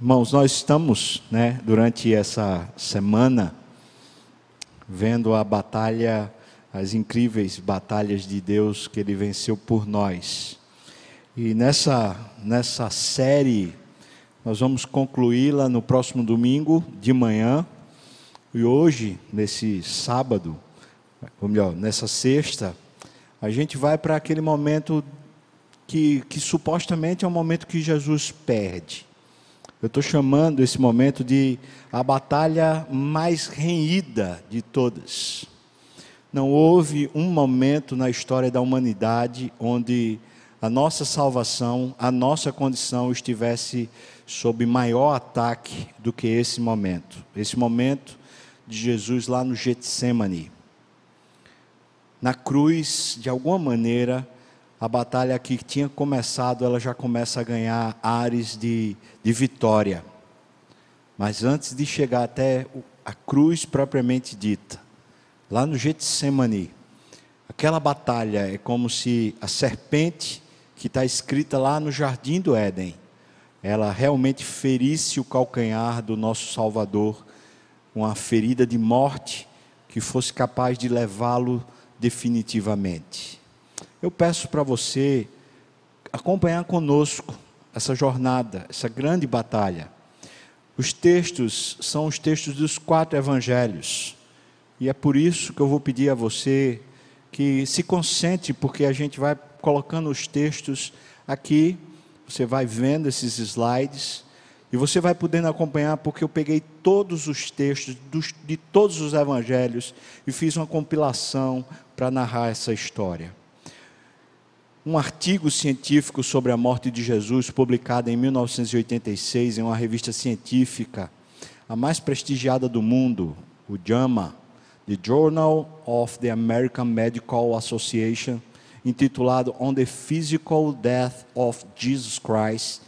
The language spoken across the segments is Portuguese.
Irmãos, nós estamos, né, durante essa semana, vendo a batalha, as incríveis batalhas de Deus que Ele venceu por nós. E nessa, nessa série, nós vamos concluí-la no próximo domingo de manhã. E hoje, nesse sábado, ou melhor, nessa sexta, a gente vai para aquele momento que, que supostamente é o momento que Jesus perde. Eu estou chamando esse momento de a batalha mais renhida de todas. Não houve um momento na história da humanidade onde a nossa salvação, a nossa condição estivesse sob maior ataque do que esse momento. Esse momento de Jesus lá no Getsemane. Na cruz, de alguma maneira, a batalha que tinha começado, ela já começa a ganhar ares de, de vitória. Mas antes de chegar até a cruz propriamente dita, lá no Getsemane, aquela batalha é como se a serpente que está escrita lá no jardim do Éden, ela realmente ferisse o calcanhar do nosso Salvador, uma ferida de morte que fosse capaz de levá-lo definitivamente. Eu peço para você acompanhar conosco essa jornada, essa grande batalha. Os textos são os textos dos quatro evangelhos. E é por isso que eu vou pedir a você que se concentre, porque a gente vai colocando os textos aqui, você vai vendo esses slides e você vai podendo acompanhar, porque eu peguei todos os textos dos, de todos os evangelhos e fiz uma compilação para narrar essa história um artigo científico sobre a morte de Jesus, publicado em 1986 em uma revista científica, a mais prestigiada do mundo, o JAMA, The Journal of the American Medical Association, intitulado On the Physical Death of Jesus Christ,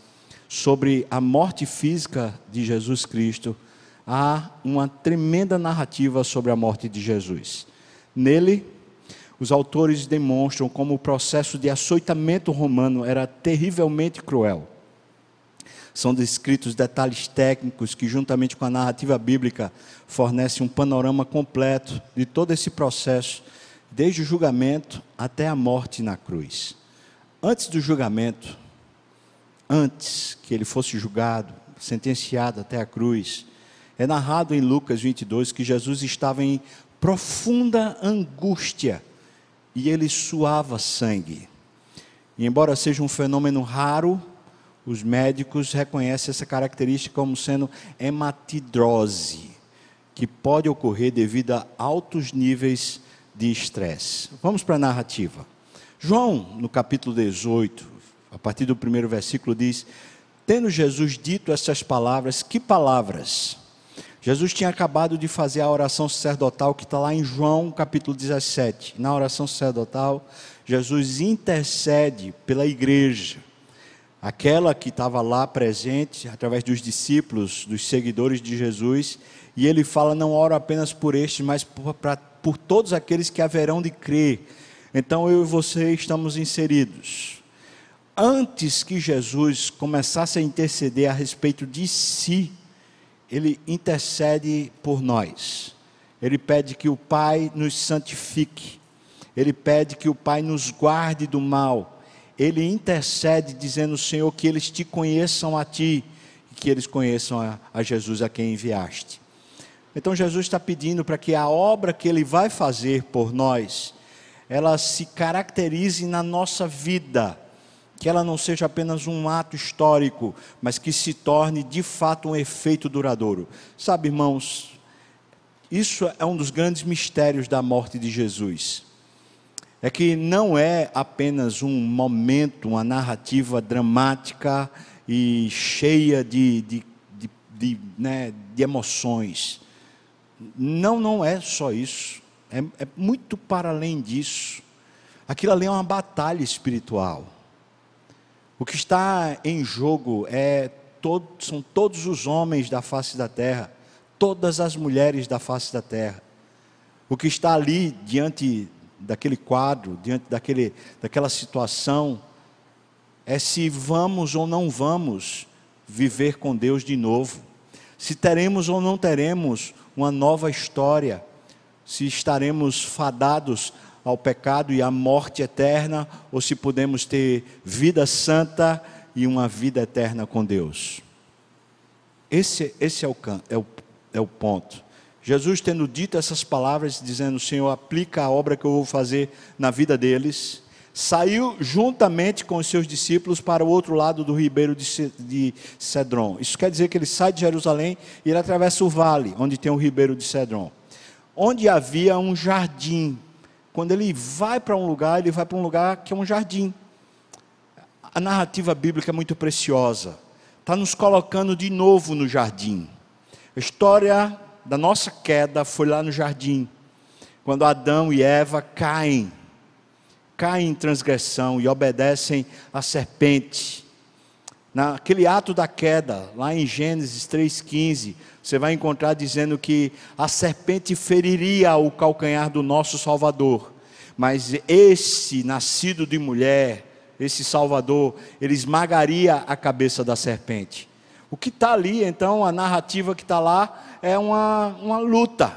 sobre a morte física de Jesus Cristo, há uma tremenda narrativa sobre a morte de Jesus. Nele, os autores demonstram como o processo de açoitamento romano era terrivelmente cruel. São descritos detalhes técnicos que, juntamente com a narrativa bíblica, fornecem um panorama completo de todo esse processo, desde o julgamento até a morte na cruz. Antes do julgamento, antes que ele fosse julgado, sentenciado até a cruz, é narrado em Lucas 22 que Jesus estava em profunda angústia e ele suava sangue. E embora seja um fenômeno raro, os médicos reconhecem essa característica como sendo hematidrose, que pode ocorrer devido a altos níveis de estresse. Vamos para a narrativa. João, no capítulo 18, a partir do primeiro versículo, diz: Tendo Jesus dito essas palavras, que palavras? Jesus tinha acabado de fazer a oração sacerdotal que está lá em João capítulo 17. Na oração sacerdotal, Jesus intercede pela igreja, aquela que estava lá presente, através dos discípulos, dos seguidores de Jesus, e ele fala: Não oro apenas por estes, mas por, pra, por todos aqueles que haverão de crer. Então eu e você estamos inseridos. Antes que Jesus começasse a interceder a respeito de si, ele intercede por nós. Ele pede que o Pai nos santifique. Ele pede que o Pai nos guarde do mal. Ele intercede dizendo, Senhor, que eles te conheçam a ti e que eles conheçam a, a Jesus a quem enviaste. Então Jesus está pedindo para que a obra que ele vai fazer por nós, ela se caracterize na nossa vida que ela não seja apenas um ato histórico, mas que se torne de fato um efeito duradouro. Sabe, irmãos, isso é um dos grandes mistérios da morte de Jesus. É que não é apenas um momento, uma narrativa dramática e cheia de, de, de, de, né, de emoções. Não, não é só isso. É, é muito para além disso. Aquilo ali é uma batalha espiritual. O que está em jogo é todo, são todos os homens da face da terra, todas as mulheres da face da terra. O que está ali diante daquele quadro, diante daquele, daquela situação, é se vamos ou não vamos viver com Deus de novo. Se teremos ou não teremos uma nova história, se estaremos fadados ao pecado e à morte eterna, ou se podemos ter vida santa e uma vida eterna com Deus. Esse, esse é, o, é, o, é o ponto. Jesus tendo dito essas palavras, dizendo: Senhor, aplica a obra que eu vou fazer na vida deles, saiu juntamente com os seus discípulos para o outro lado do ribeiro de Cedron. Isso quer dizer que ele sai de Jerusalém e ele atravessa o vale, onde tem o ribeiro de Cedron, onde havia um jardim. Quando ele vai para um lugar, ele vai para um lugar que é um jardim. A narrativa bíblica é muito preciosa, está nos colocando de novo no jardim. A história da nossa queda foi lá no jardim, quando Adão e Eva caem, caem em transgressão e obedecem à serpente. Naquele ato da queda, lá em Gênesis 3,15, você vai encontrar dizendo que a serpente feriria o calcanhar do nosso Salvador, mas esse nascido de mulher, esse Salvador, ele esmagaria a cabeça da serpente. O que está ali, então, a narrativa que está lá, é uma, uma luta.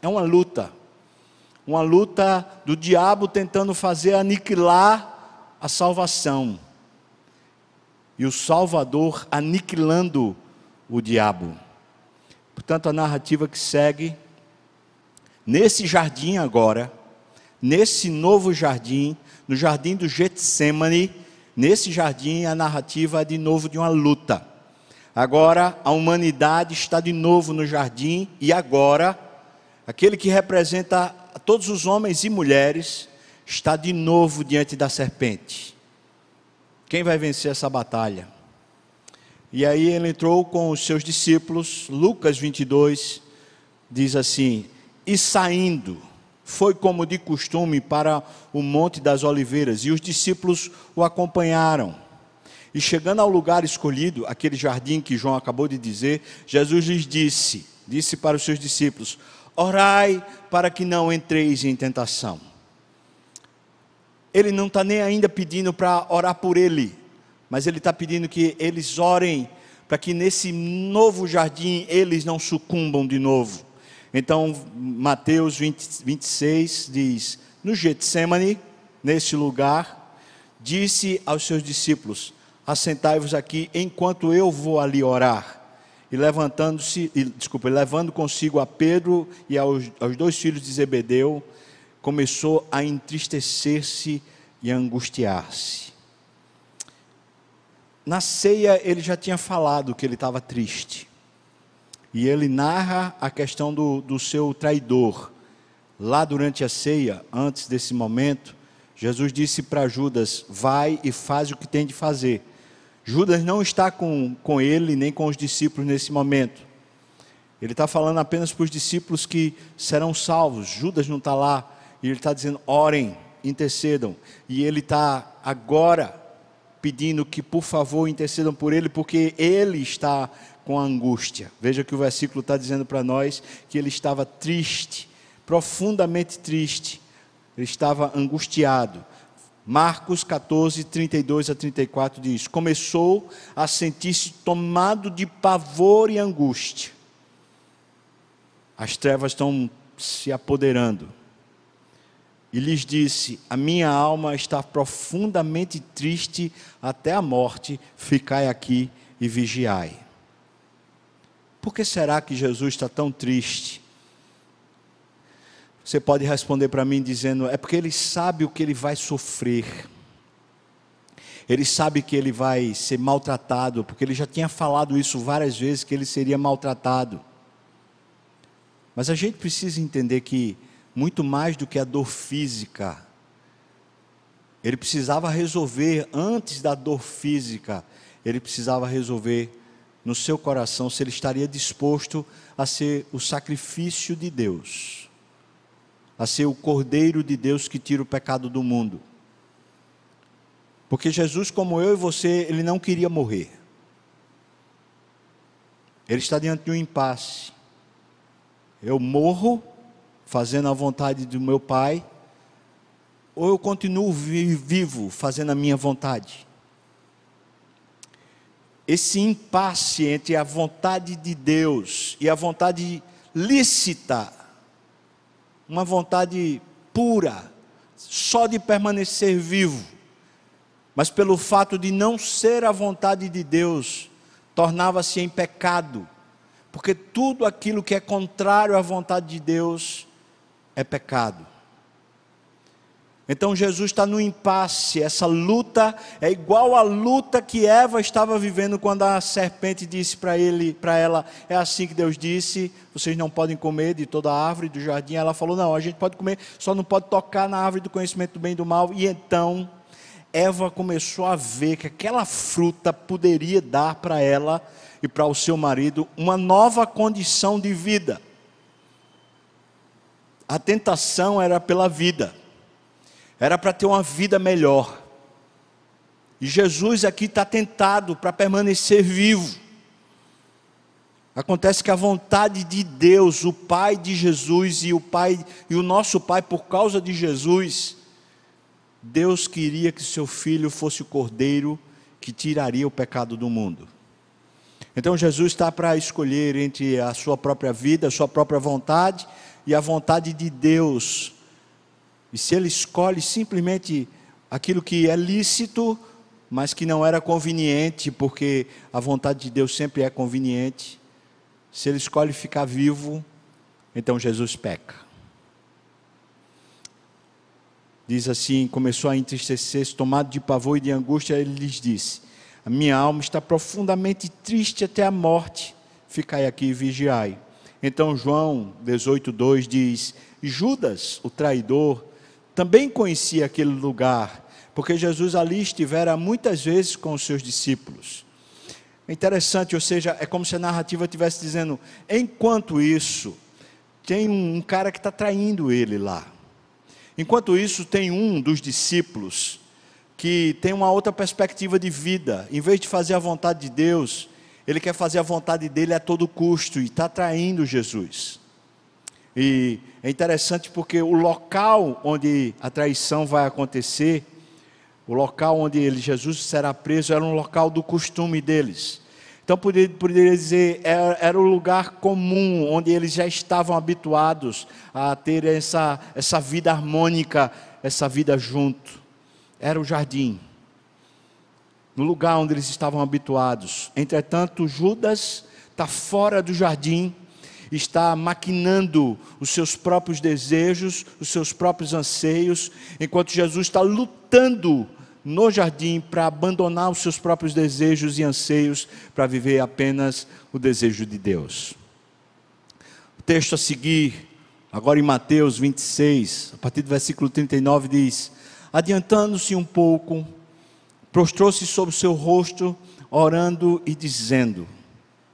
É uma luta. Uma luta do diabo tentando fazer aniquilar a salvação. E o Salvador aniquilando o diabo. Portanto, a narrativa que segue, nesse jardim agora, nesse novo jardim, no jardim do Getsemane, nesse jardim a narrativa é de novo de uma luta. Agora a humanidade está de novo no jardim e agora aquele que representa todos os homens e mulheres está de novo diante da serpente. Quem vai vencer essa batalha? E aí ele entrou com os seus discípulos, Lucas 22 diz assim: E saindo, foi como de costume para o Monte das Oliveiras, e os discípulos o acompanharam. E chegando ao lugar escolhido, aquele jardim que João acabou de dizer, Jesus lhes disse, disse para os seus discípulos: Orai para que não entreis em tentação. Ele não está nem ainda pedindo para orar por ele, mas ele está pedindo que eles orem para que nesse novo jardim eles não sucumbam de novo. Então, Mateus 20, 26 diz: No Getsemane, nesse lugar, disse aos seus discípulos: assentai-vos aqui enquanto eu vou ali orar. E levantando-se, desculpa, levando consigo a Pedro e aos, aos dois filhos de Zebedeu, começou a entristecer-se e angustiar-se. Na ceia ele já tinha falado que ele estava triste. E ele narra a questão do, do seu traidor. Lá durante a ceia, antes desse momento, Jesus disse para Judas: Vai e faz o que tem de fazer. Judas não está com, com ele nem com os discípulos nesse momento. Ele está falando apenas para os discípulos que serão salvos. Judas não está lá. E ele está dizendo: orem, intercedam. E ele está agora pedindo que, por favor, intercedam por ele, porque ele está com angústia. Veja que o versículo está dizendo para nós que ele estava triste, profundamente triste. Ele estava angustiado. Marcos 14, 32 a 34 diz: Começou a sentir-se tomado de pavor e angústia. As trevas estão se apoderando. E lhes disse: A minha alma está profundamente triste até a morte, ficai aqui e vigiai. Por que será que Jesus está tão triste? Você pode responder para mim dizendo: é porque ele sabe o que ele vai sofrer. Ele sabe que ele vai ser maltratado, porque ele já tinha falado isso várias vezes que ele seria maltratado. Mas a gente precisa entender que muito mais do que a dor física, ele precisava resolver antes da dor física, ele precisava resolver no seu coração se ele estaria disposto a ser o sacrifício de Deus a ser o Cordeiro de Deus que tira o pecado do mundo. Porque Jesus, como eu e você, ele não queria morrer. Ele está diante de um impasse. Eu morro fazendo a vontade do meu Pai, ou eu continuo vivo fazendo a minha vontade. esse impasse entre a vontade de Deus e a vontade lícita, uma vontade pura, só de permanecer vivo, mas pelo fato de não ser a vontade de Deus, tornava-se em pecado, porque tudo aquilo que é contrário à vontade de Deus é pecado. Então Jesus está no impasse, essa luta é igual à luta que Eva estava vivendo quando a serpente disse para ele, para ela, é assim que Deus disse, vocês não podem comer de toda a árvore do jardim. Ela falou: "Não, a gente pode comer, só não pode tocar na árvore do conhecimento do bem e do mal". E então Eva começou a ver que aquela fruta poderia dar para ela e para o seu marido uma nova condição de vida. A tentação era pela vida era para ter uma vida melhor. E Jesus aqui está tentado para permanecer vivo. Acontece que a vontade de Deus, o Pai de Jesus e o Pai e o nosso Pai por causa de Jesus, Deus queria que seu filho fosse o cordeiro que tiraria o pecado do mundo. Então Jesus está para escolher entre a sua própria vida, a sua própria vontade e a vontade de Deus e se ele escolhe simplesmente aquilo que é lícito, mas que não era conveniente, porque a vontade de Deus sempre é conveniente, se ele escolhe ficar vivo, então Jesus peca. Diz assim: começou a entristecer-se, tomado de pavor e de angústia, ele lhes disse: A minha alma está profundamente triste até a morte, ficai aqui e vigiai. Então João 18,2 diz: Judas, o traidor, também conhecia aquele lugar, porque Jesus ali estivera muitas vezes com os seus discípulos. É interessante, ou seja, é como se a narrativa estivesse dizendo: enquanto isso, tem um cara que está traindo ele lá. Enquanto isso, tem um dos discípulos que tem uma outra perspectiva de vida. Em vez de fazer a vontade de Deus, ele quer fazer a vontade dele a todo custo e está traindo Jesus. E é interessante porque o local onde a traição vai acontecer, o local onde ele, Jesus será preso, era um local do costume deles. Então, poderia, poderia dizer, era, era o lugar comum, onde eles já estavam habituados a ter essa, essa vida harmônica, essa vida junto. Era o jardim, no lugar onde eles estavam habituados. Entretanto, Judas está fora do jardim está maquinando os seus próprios desejos, os seus próprios anseios, enquanto Jesus está lutando no jardim para abandonar os seus próprios desejos e anseios para viver apenas o desejo de Deus. O texto a seguir, agora em Mateus 26, a partir do versículo 39, diz: Adiantando-se um pouco, prostrou-se sobre o seu rosto, orando e dizendo: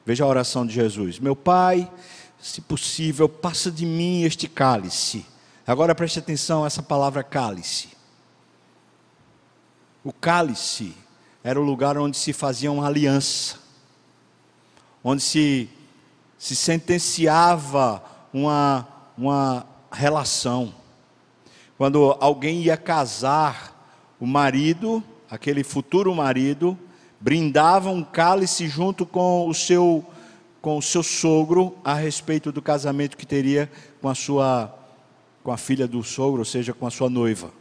Veja a oração de Jesus: Meu Pai, se possível, passa de mim este cálice. Agora preste atenção a essa palavra cálice. O cálice era o lugar onde se fazia uma aliança, onde se, se sentenciava uma, uma relação. Quando alguém ia casar, o marido, aquele futuro marido, brindava um cálice junto com o seu com o seu sogro a respeito do casamento que teria com a sua com a filha do sogro, ou seja, com a sua noiva.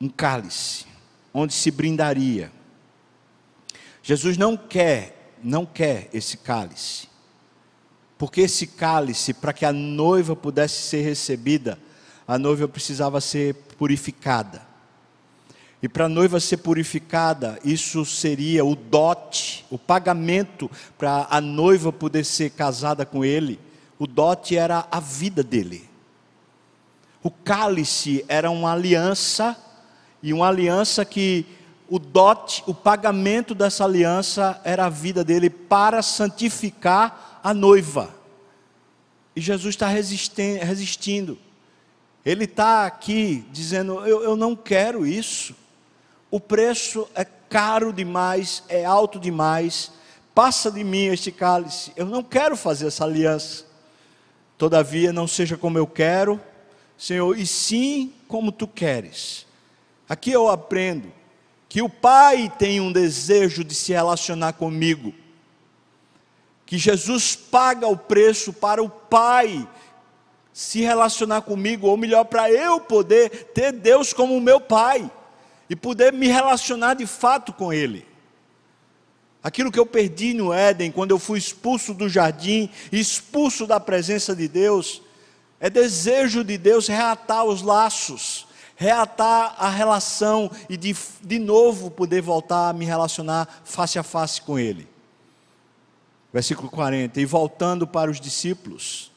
Um cálice onde se brindaria. Jesus não quer, não quer esse cálice. Porque esse cálice, para que a noiva pudesse ser recebida, a noiva precisava ser purificada. E para a noiva ser purificada, isso seria o dote, o pagamento para a noiva poder ser casada com ele. O dote era a vida dele. O cálice era uma aliança, e uma aliança que o dote, o pagamento dessa aliança era a vida dele para santificar a noiva. E Jesus está resistindo. Ele está aqui dizendo: eu, eu não quero isso o preço é caro demais, é alto demais, passa de mim este cálice, eu não quero fazer essa aliança. Todavia, não seja como eu quero, Senhor, e sim como tu queres. Aqui eu aprendo que o Pai tem um desejo de se relacionar comigo, que Jesus paga o preço para o Pai se relacionar comigo, ou melhor, para eu poder ter Deus como meu Pai e poder me relacionar de fato com Ele. Aquilo que eu perdi no Éden, quando eu fui expulso do jardim, expulso da presença de Deus, é desejo de Deus reatar os laços, reatar a relação e de, de novo poder voltar a me relacionar face a face com Ele. Versículo 40: E voltando para os discípulos,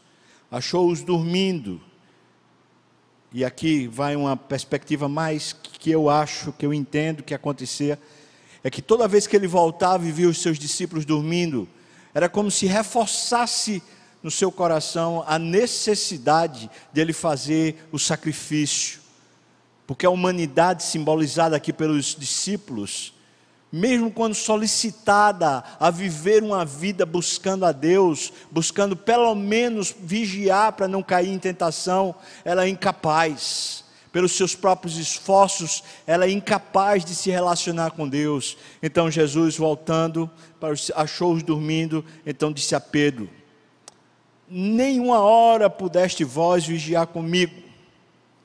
achou-os dormindo. E aqui vai uma perspectiva mais que eu acho, que eu entendo que acontecia é que toda vez que ele voltava e via os seus discípulos dormindo, era como se reforçasse no seu coração a necessidade dele fazer o sacrifício. Porque a humanidade simbolizada aqui pelos discípulos, mesmo quando solicitada a viver uma vida buscando a Deus, buscando pelo menos vigiar para não cair em tentação, ela é incapaz. Pelos seus próprios esforços, ela é incapaz de se relacionar com Deus. Então Jesus, voltando, achou-os dormindo, então disse a Pedro: Nenhuma hora pudeste vós vigiar comigo,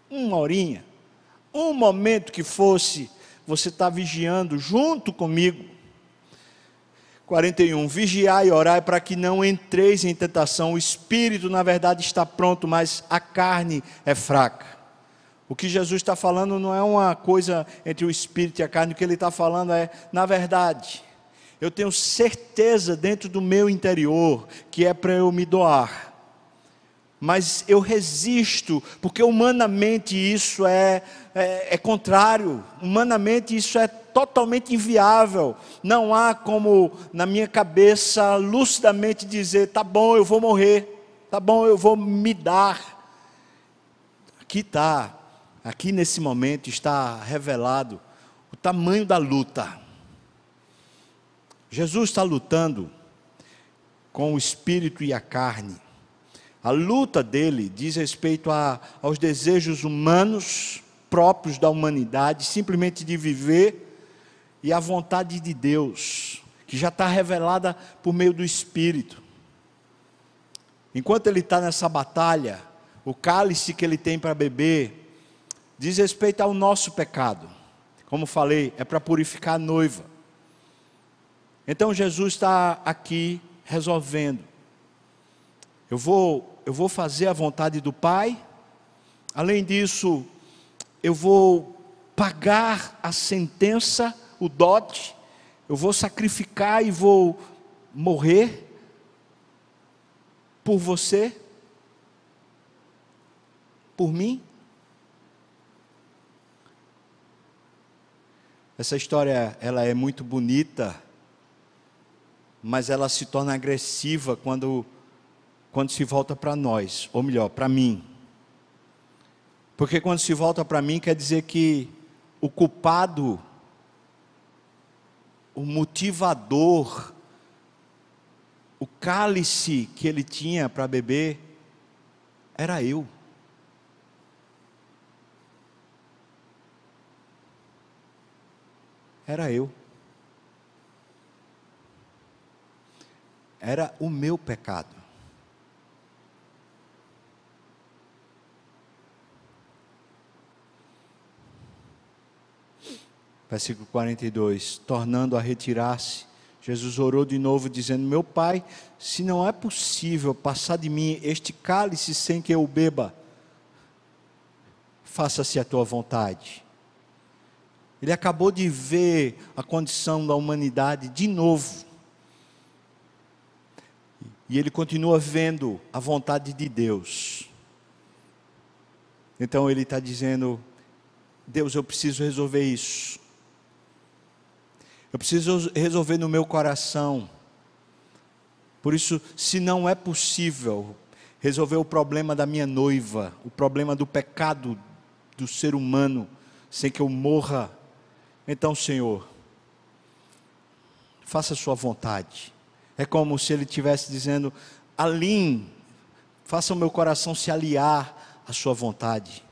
uma horinha, um momento que fosse, você está vigiando junto comigo. 41. Vigiai e orai para que não entreis em tentação. O espírito, na verdade, está pronto, mas a carne é fraca. O que Jesus está falando não é uma coisa entre o espírito e a carne, o que ele está falando é, na verdade, eu tenho certeza dentro do meu interior que é para eu me doar, mas eu resisto, porque humanamente isso é, é, é contrário, humanamente isso é totalmente inviável. Não há como, na minha cabeça, lucidamente dizer: tá bom, eu vou morrer, tá bom, eu vou me dar. Aqui está Aqui nesse momento está revelado o tamanho da luta. Jesus está lutando com o espírito e a carne. A luta dele diz respeito a, aos desejos humanos próprios da humanidade, simplesmente de viver, e a vontade de Deus, que já está revelada por meio do Espírito. Enquanto ele está nessa batalha, o cálice que ele tem para beber diz respeito ao nosso pecado. Como falei, é para purificar a noiva. Então Jesus está aqui resolvendo. Eu vou, eu vou fazer a vontade do Pai. Além disso, eu vou pagar a sentença, o dote. Eu vou sacrificar e vou morrer por você, por mim. Essa história ela é muito bonita, mas ela se torna agressiva quando quando se volta para nós, ou melhor, para mim. Porque quando se volta para mim quer dizer que o culpado, o motivador, o cálice que ele tinha para beber era eu. era eu. Era o meu pecado. Versículo 42: Tornando a retirar-se, Jesus orou de novo, dizendo: Meu pai, se não é possível passar de mim este cálice sem que eu beba, faça-se a tua vontade. Ele acabou de ver a condição da humanidade de novo. E ele continua vendo a vontade de Deus. Então ele está dizendo: Deus, eu preciso resolver isso. Eu preciso resolver no meu coração. Por isso, se não é possível resolver o problema da minha noiva, o problema do pecado do ser humano, sem que eu morra então, Senhor, faça a sua vontade. É como se ele estivesse dizendo: Alim, faça o meu coração se aliar à sua vontade.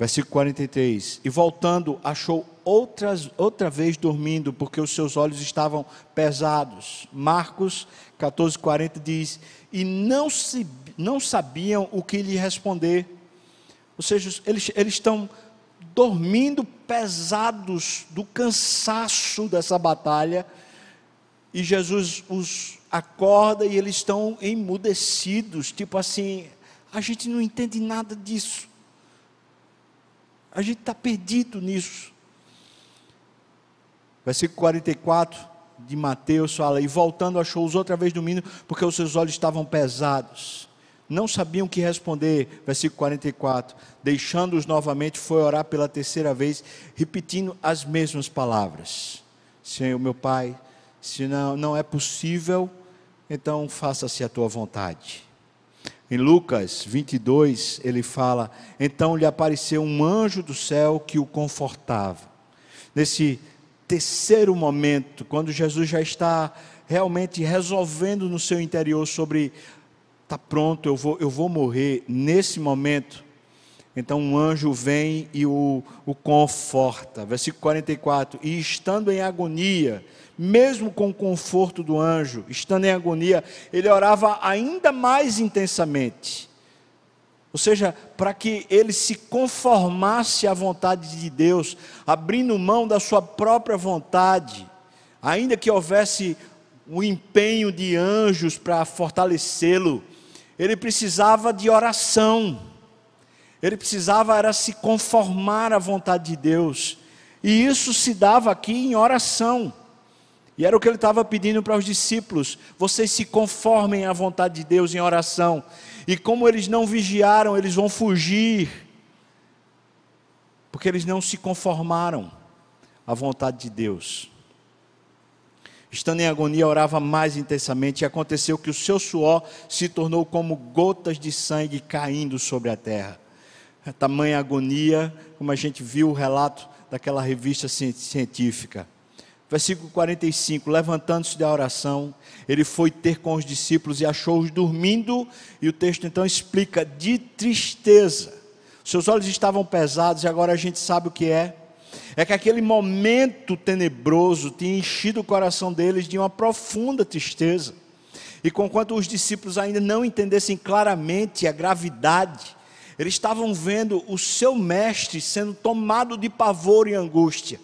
Versículo 43. E voltando, achou outras, outra vez dormindo, porque os seus olhos estavam pesados. Marcos 14, 40 diz: E não, se, não sabiam o que lhe responder. Ou seja, eles, eles estão dormindo pesados do cansaço dessa batalha. E Jesus os acorda e eles estão emudecidos, tipo assim, a gente não entende nada disso. A gente está perdido nisso. Versículo 44 de Mateus fala: E voltando, achou-os outra vez dormindo, porque os seus olhos estavam pesados. Não sabiam o que responder. Versículo 44. Deixando-os novamente, foi orar pela terceira vez, repetindo as mesmas palavras: Senhor, meu Pai, se não, não é possível, então faça-se a tua vontade. Em Lucas 22, ele fala: Então lhe apareceu um anjo do céu que o confortava. Nesse terceiro momento, quando Jesus já está realmente resolvendo no seu interior sobre está pronto, eu vou, eu vou morrer. Nesse momento, então um anjo vem e o, o conforta. Versículo 44: E estando em agonia, mesmo com o conforto do anjo, estando em agonia, ele orava ainda mais intensamente. Ou seja, para que ele se conformasse à vontade de Deus, abrindo mão da sua própria vontade, ainda que houvesse o empenho de anjos para fortalecê-lo, ele precisava de oração, ele precisava era se conformar à vontade de Deus, e isso se dava aqui em oração. E era o que ele estava pedindo para os discípulos: vocês se conformem à vontade de Deus em oração. E como eles não vigiaram, eles vão fugir, porque eles não se conformaram à vontade de Deus. Estando em agonia, orava mais intensamente, e aconteceu que o seu suor se tornou como gotas de sangue caindo sobre a terra. A tamanha agonia, como a gente viu o relato daquela revista científica versículo 45: Levantando-se da oração, ele foi ter com os discípulos e achou-os dormindo, e o texto então explica de tristeza. Seus olhos estavam pesados e agora a gente sabe o que é. É que aquele momento tenebroso tinha enchido o coração deles de uma profunda tristeza. E conquanto os discípulos ainda não entendessem claramente a gravidade, eles estavam vendo o seu mestre sendo tomado de pavor e angústia.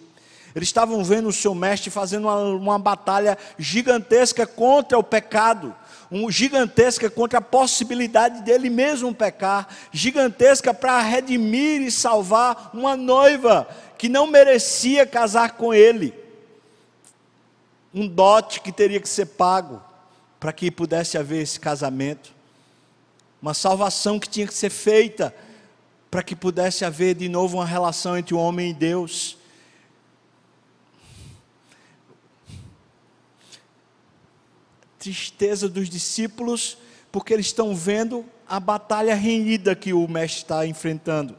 Eles estavam vendo o seu mestre fazendo uma, uma batalha gigantesca contra o pecado, um, gigantesca contra a possibilidade dele mesmo pecar, gigantesca para redimir e salvar uma noiva que não merecia casar com ele. Um dote que teria que ser pago para que pudesse haver esse casamento. Uma salvação que tinha que ser feita para que pudesse haver de novo uma relação entre o homem e Deus. Tristeza dos discípulos, porque eles estão vendo a batalha renhida que o mestre está enfrentando.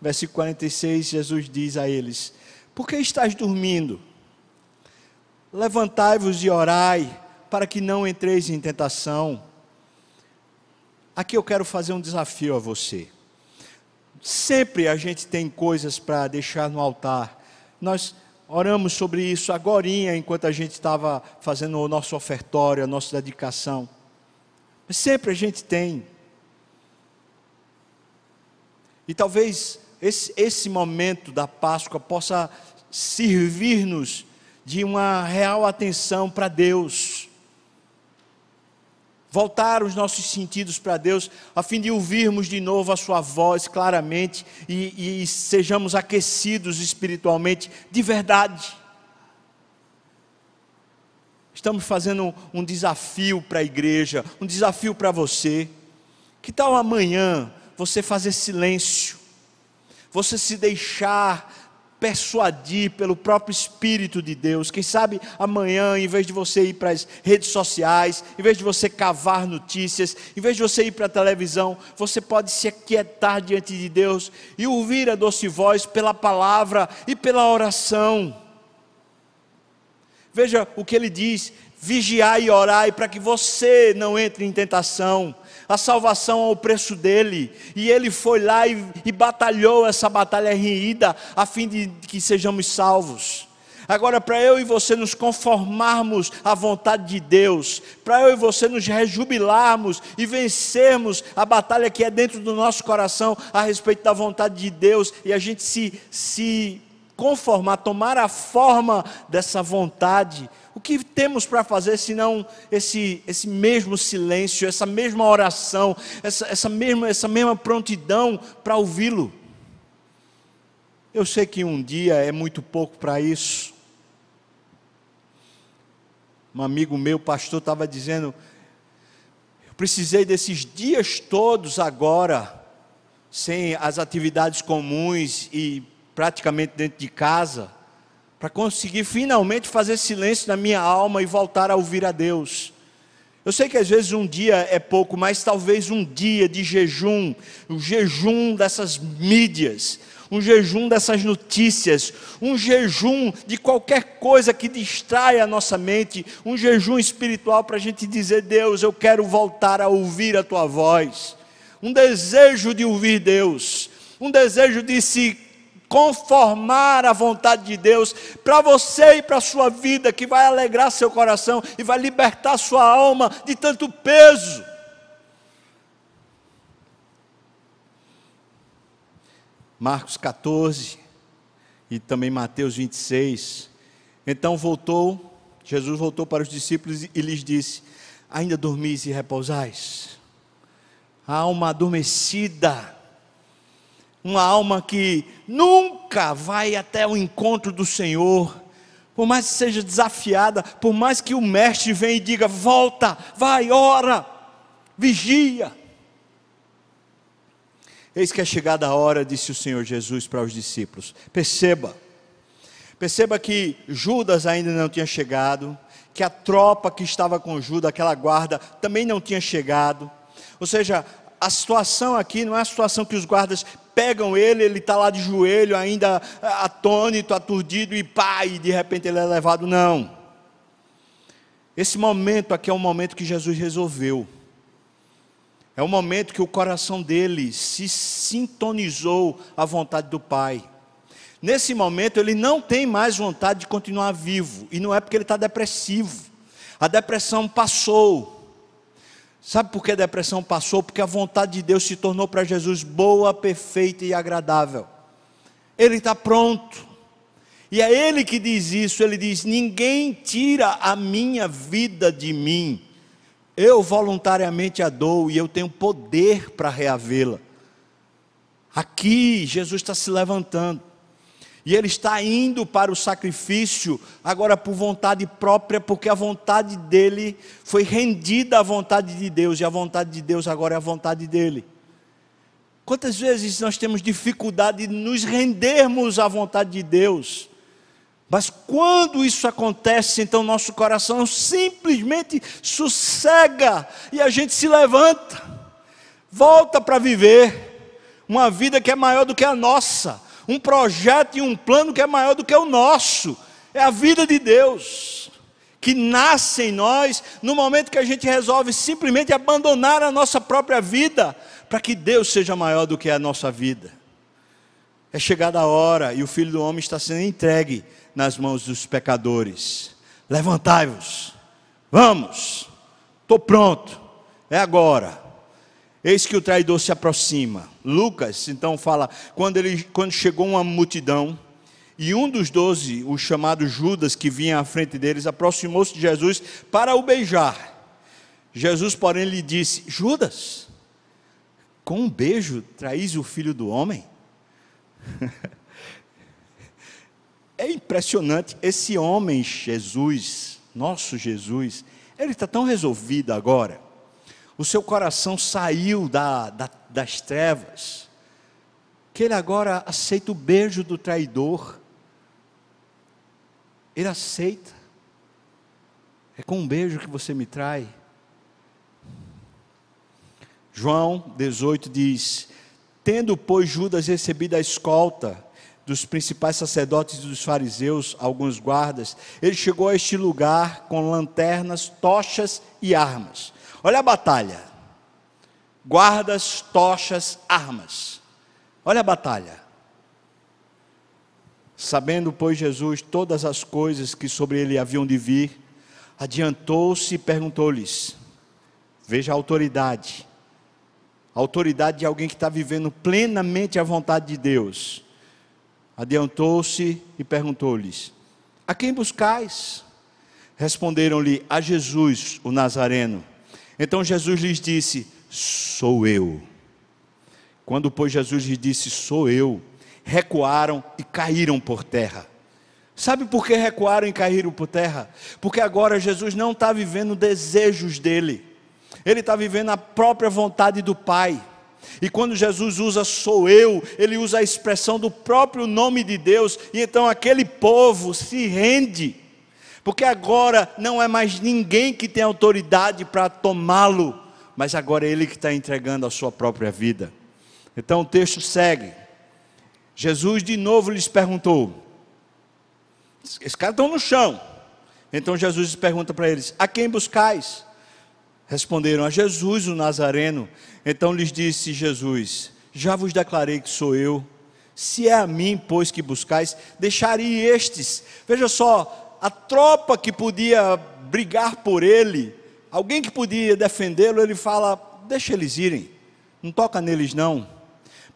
Versículo 46, Jesus diz a eles: Por que estás dormindo? Levantai-vos e orai, para que não entreis em tentação. Aqui eu quero fazer um desafio a você. Sempre a gente tem coisas para deixar no altar. Nós Oramos sobre isso agora, enquanto a gente estava fazendo o nosso ofertório, a nossa dedicação. Mas sempre a gente tem. E talvez esse, esse momento da Páscoa possa servir-nos de uma real atenção para Deus voltar os nossos sentidos para Deus, a fim de ouvirmos de novo a Sua voz claramente e, e sejamos aquecidos espiritualmente de verdade. Estamos fazendo um desafio para a igreja, um desafio para você. Que tal amanhã você fazer silêncio, você se deixar persuadir pelo próprio Espírito de Deus. Quem sabe amanhã, em vez de você ir para as redes sociais, em vez de você cavar notícias, em vez de você ir para a televisão, você pode se aquietar diante de Deus e ouvir a doce voz pela palavra e pela oração. Veja o que ele diz: vigiai e orai para que você não entre em tentação. A salvação é o preço dele, e ele foi lá e, e batalhou essa batalha renhida, a fim de que sejamos salvos. Agora, para eu e você nos conformarmos à vontade de Deus, para eu e você nos rejubilarmos e vencermos a batalha que é dentro do nosso coração a respeito da vontade de Deus e a gente se, se conformar, tomar a forma dessa vontade, o que temos para fazer senão esse, esse mesmo silêncio, essa mesma oração, essa, essa, mesma, essa mesma prontidão para ouvi-lo? Eu sei que um dia é muito pouco para isso, um amigo meu, pastor, estava dizendo: eu precisei desses dias todos agora, sem as atividades comuns e praticamente dentro de casa, para conseguir finalmente fazer silêncio na minha alma e voltar a ouvir a Deus. Eu sei que às vezes um dia é pouco, mas talvez um dia de jejum, o jejum dessas mídias, um jejum dessas notícias, um jejum de qualquer coisa que distrai a nossa mente, um jejum espiritual para a gente dizer: Deus, eu quero voltar a ouvir a tua voz, um desejo de ouvir Deus, um desejo de se conformar à vontade de Deus para você e para a sua vida, que vai alegrar seu coração e vai libertar sua alma de tanto peso. Marcos 14 e também Mateus 26. Então voltou, Jesus voltou para os discípulos e lhes disse: Ainda dormis e repousais? A alma adormecida, uma alma que nunca vai até o encontro do Senhor, por mais que seja desafiada, por mais que o mestre venha e diga: volta, vai, ora, vigia. Eis que é chegada a hora, disse o Senhor Jesus para os discípulos. Perceba, perceba que Judas ainda não tinha chegado, que a tropa que estava com Judas, aquela guarda, também não tinha chegado. Ou seja, a situação aqui não é a situação que os guardas pegam ele, ele está lá de joelho, ainda atônito, aturdido, e e de repente ele é levado. Não. Esse momento aqui é um momento que Jesus resolveu. É o momento que o coração dele se sintonizou à vontade do Pai. Nesse momento, ele não tem mais vontade de continuar vivo, e não é porque ele está depressivo. A depressão passou. Sabe por que a depressão passou? Porque a vontade de Deus se tornou para Jesus boa, perfeita e agradável. Ele está pronto. E é Ele que diz isso. Ele diz: Ninguém tira a minha vida de mim eu voluntariamente a dou e eu tenho poder para reavê-la. Aqui, Jesus está se levantando. E ele está indo para o sacrifício, agora por vontade própria, porque a vontade dele foi rendida à vontade de Deus, e a vontade de Deus agora é a vontade dele. Quantas vezes nós temos dificuldade de nos rendermos à vontade de Deus? Mas quando isso acontece, então nosso coração simplesmente sossega e a gente se levanta, volta para viver uma vida que é maior do que a nossa, um projeto e um plano que é maior do que o nosso. É a vida de Deus que nasce em nós no momento que a gente resolve simplesmente abandonar a nossa própria vida para que Deus seja maior do que a nossa vida. É chegada a hora e o Filho do Homem está sendo entregue nas mãos dos pecadores. Levantai-vos, vamos, estou pronto, é agora. Eis que o traidor se aproxima. Lucas então fala: quando, ele, quando chegou uma multidão, e um dos doze, o chamado Judas, que vinha à frente deles, aproximou-se de Jesus para o beijar. Jesus, porém, lhe disse: Judas, com um beijo traís o filho do homem? É impressionante, esse homem Jesus, nosso Jesus, ele está tão resolvido agora. O seu coração saiu da, da, das trevas, que ele agora aceita o beijo do traidor. Ele aceita. É com um beijo que você me trai. João 18 diz: Tendo, pois, Judas recebido a escolta, dos principais sacerdotes e dos fariseus, alguns guardas, ele chegou a este lugar com lanternas, tochas e armas. Olha a batalha. Guardas, tochas, armas. Olha a batalha. Sabendo, pois, Jesus todas as coisas que sobre ele haviam de vir, adiantou-se e perguntou-lhes: Veja a autoridade, a autoridade de alguém que está vivendo plenamente a vontade de Deus. Adiantou-se e perguntou-lhes: A quem buscais? Responderam-lhe: A Jesus, o Nazareno. Então Jesus lhes disse: Sou eu. Quando, pois, Jesus lhes disse: Sou eu, recuaram e caíram por terra. Sabe por que recuaram e caíram por terra? Porque agora Jesus não está vivendo desejos dele, ele está vivendo a própria vontade do Pai. E quando Jesus usa sou eu, ele usa a expressão do próprio nome de Deus, e então aquele povo se rende, porque agora não é mais ninguém que tem autoridade para tomá-lo, mas agora é ele que está entregando a sua própria vida. Então o texto segue. Jesus de novo lhes perguntou: esses caras estão no chão. Então Jesus pergunta para eles: A quem buscais? Responderam a Jesus, o Nazareno. Então lhes disse Jesus: Já vos declarei que sou eu. Se é a mim, pois, que buscais, deixarei estes. Veja só, a tropa que podia brigar por ele, alguém que podia defendê-lo, ele fala: Deixa eles irem, não toca neles não.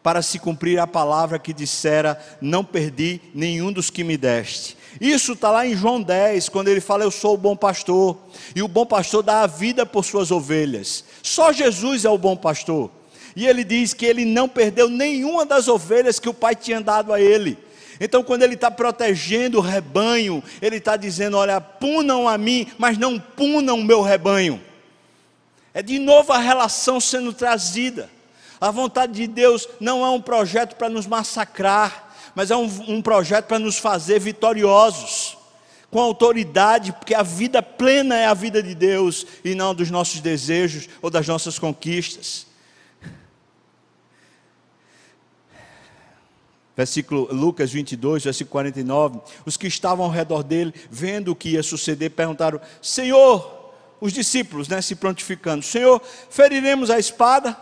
Para se cumprir a palavra que dissera: Não perdi nenhum dos que me deste. Isso está lá em João 10, quando ele fala: Eu sou o bom pastor, e o bom pastor dá a vida por suas ovelhas. Só Jesus é o bom pastor. E ele diz que ele não perdeu nenhuma das ovelhas que o Pai tinha dado a ele. Então, quando ele está protegendo o rebanho, ele está dizendo: Olha, punam a mim, mas não punam o meu rebanho. É de novo a relação sendo trazida. A vontade de Deus não é um projeto para nos massacrar, mas é um, um projeto para nos fazer vitoriosos, com autoridade, porque a vida plena é a vida de Deus e não dos nossos desejos ou das nossas conquistas. Versículo Lucas 22, versículo 49. Os que estavam ao redor dele, vendo o que ia suceder, perguntaram: Senhor, os discípulos, né, se prontificando: Senhor, feriremos a espada?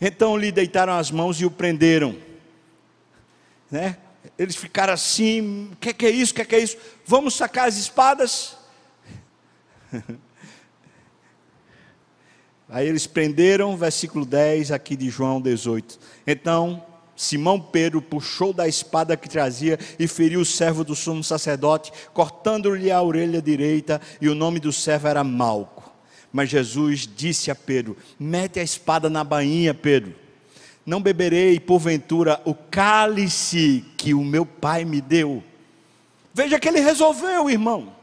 Então lhe deitaram as mãos e o prenderam né? Eles ficaram assim: o que, que é isso? O que, que é isso? Vamos sacar as espadas. Aí eles prenderam, versículo 10 aqui de João 18. Então Simão Pedro puxou da espada que trazia e feriu o servo do sumo sacerdote, cortando-lhe a orelha direita, e o nome do servo era Malco. Mas Jesus disse a Pedro: Mete a espada na bainha, Pedro não beberei porventura o cálice que o meu pai me deu. Veja que ele resolveu, irmão.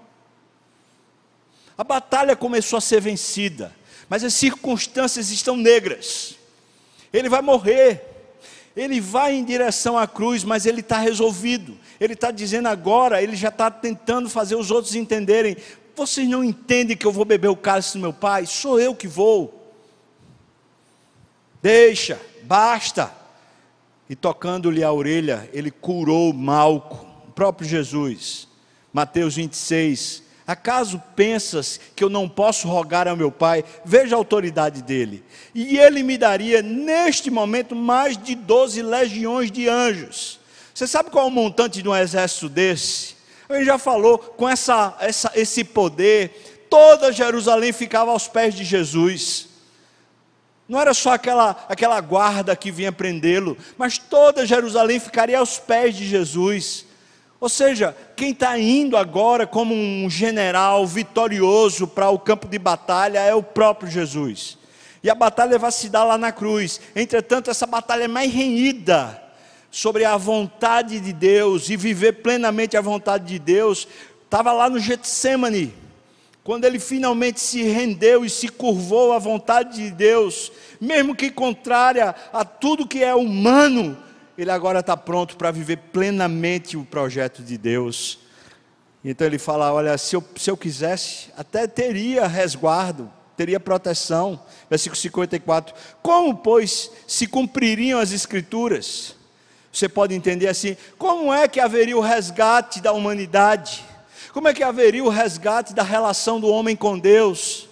A batalha começou a ser vencida, mas as circunstâncias estão negras. Ele vai morrer, ele vai em direção à cruz, mas ele está resolvido. Ele está dizendo agora, ele já está tentando fazer os outros entenderem. Vocês não entendem que eu vou beber o cálice do meu pai? Sou eu que vou. Deixa basta. E tocando-lhe a orelha, ele curou Malco, o próprio Jesus. Mateus 26. Acaso pensas que eu não posso rogar ao meu Pai? Veja a autoridade dele. E ele me daria, neste momento, mais de 12 legiões de anjos. Você sabe qual é o montante de um exército desse? Ele já falou, com essa, essa, esse poder, toda Jerusalém ficava aos pés de Jesus. Não era só aquela, aquela guarda que vinha prendê-lo, mas toda Jerusalém ficaria aos pés de Jesus. Ou seja, quem está indo agora como um general vitorioso para o campo de batalha é o próprio Jesus. E a batalha vai se dar lá na cruz. Entretanto, essa batalha é mais renhida sobre a vontade de Deus e viver plenamente a vontade de Deus. Estava lá no Getsemane quando ele finalmente se rendeu e se curvou à vontade de Deus, mesmo que contrária a tudo que é humano, ele agora está pronto para viver plenamente o projeto de Deus. Então ele fala: Olha, se eu, se eu quisesse, até teria resguardo, teria proteção. Versículo 54: Como, pois, se cumpririam as Escrituras Você pode entender assim: como é que haveria o resgate da humanidade? Como é que haveria o resgate da relação do homem com Deus?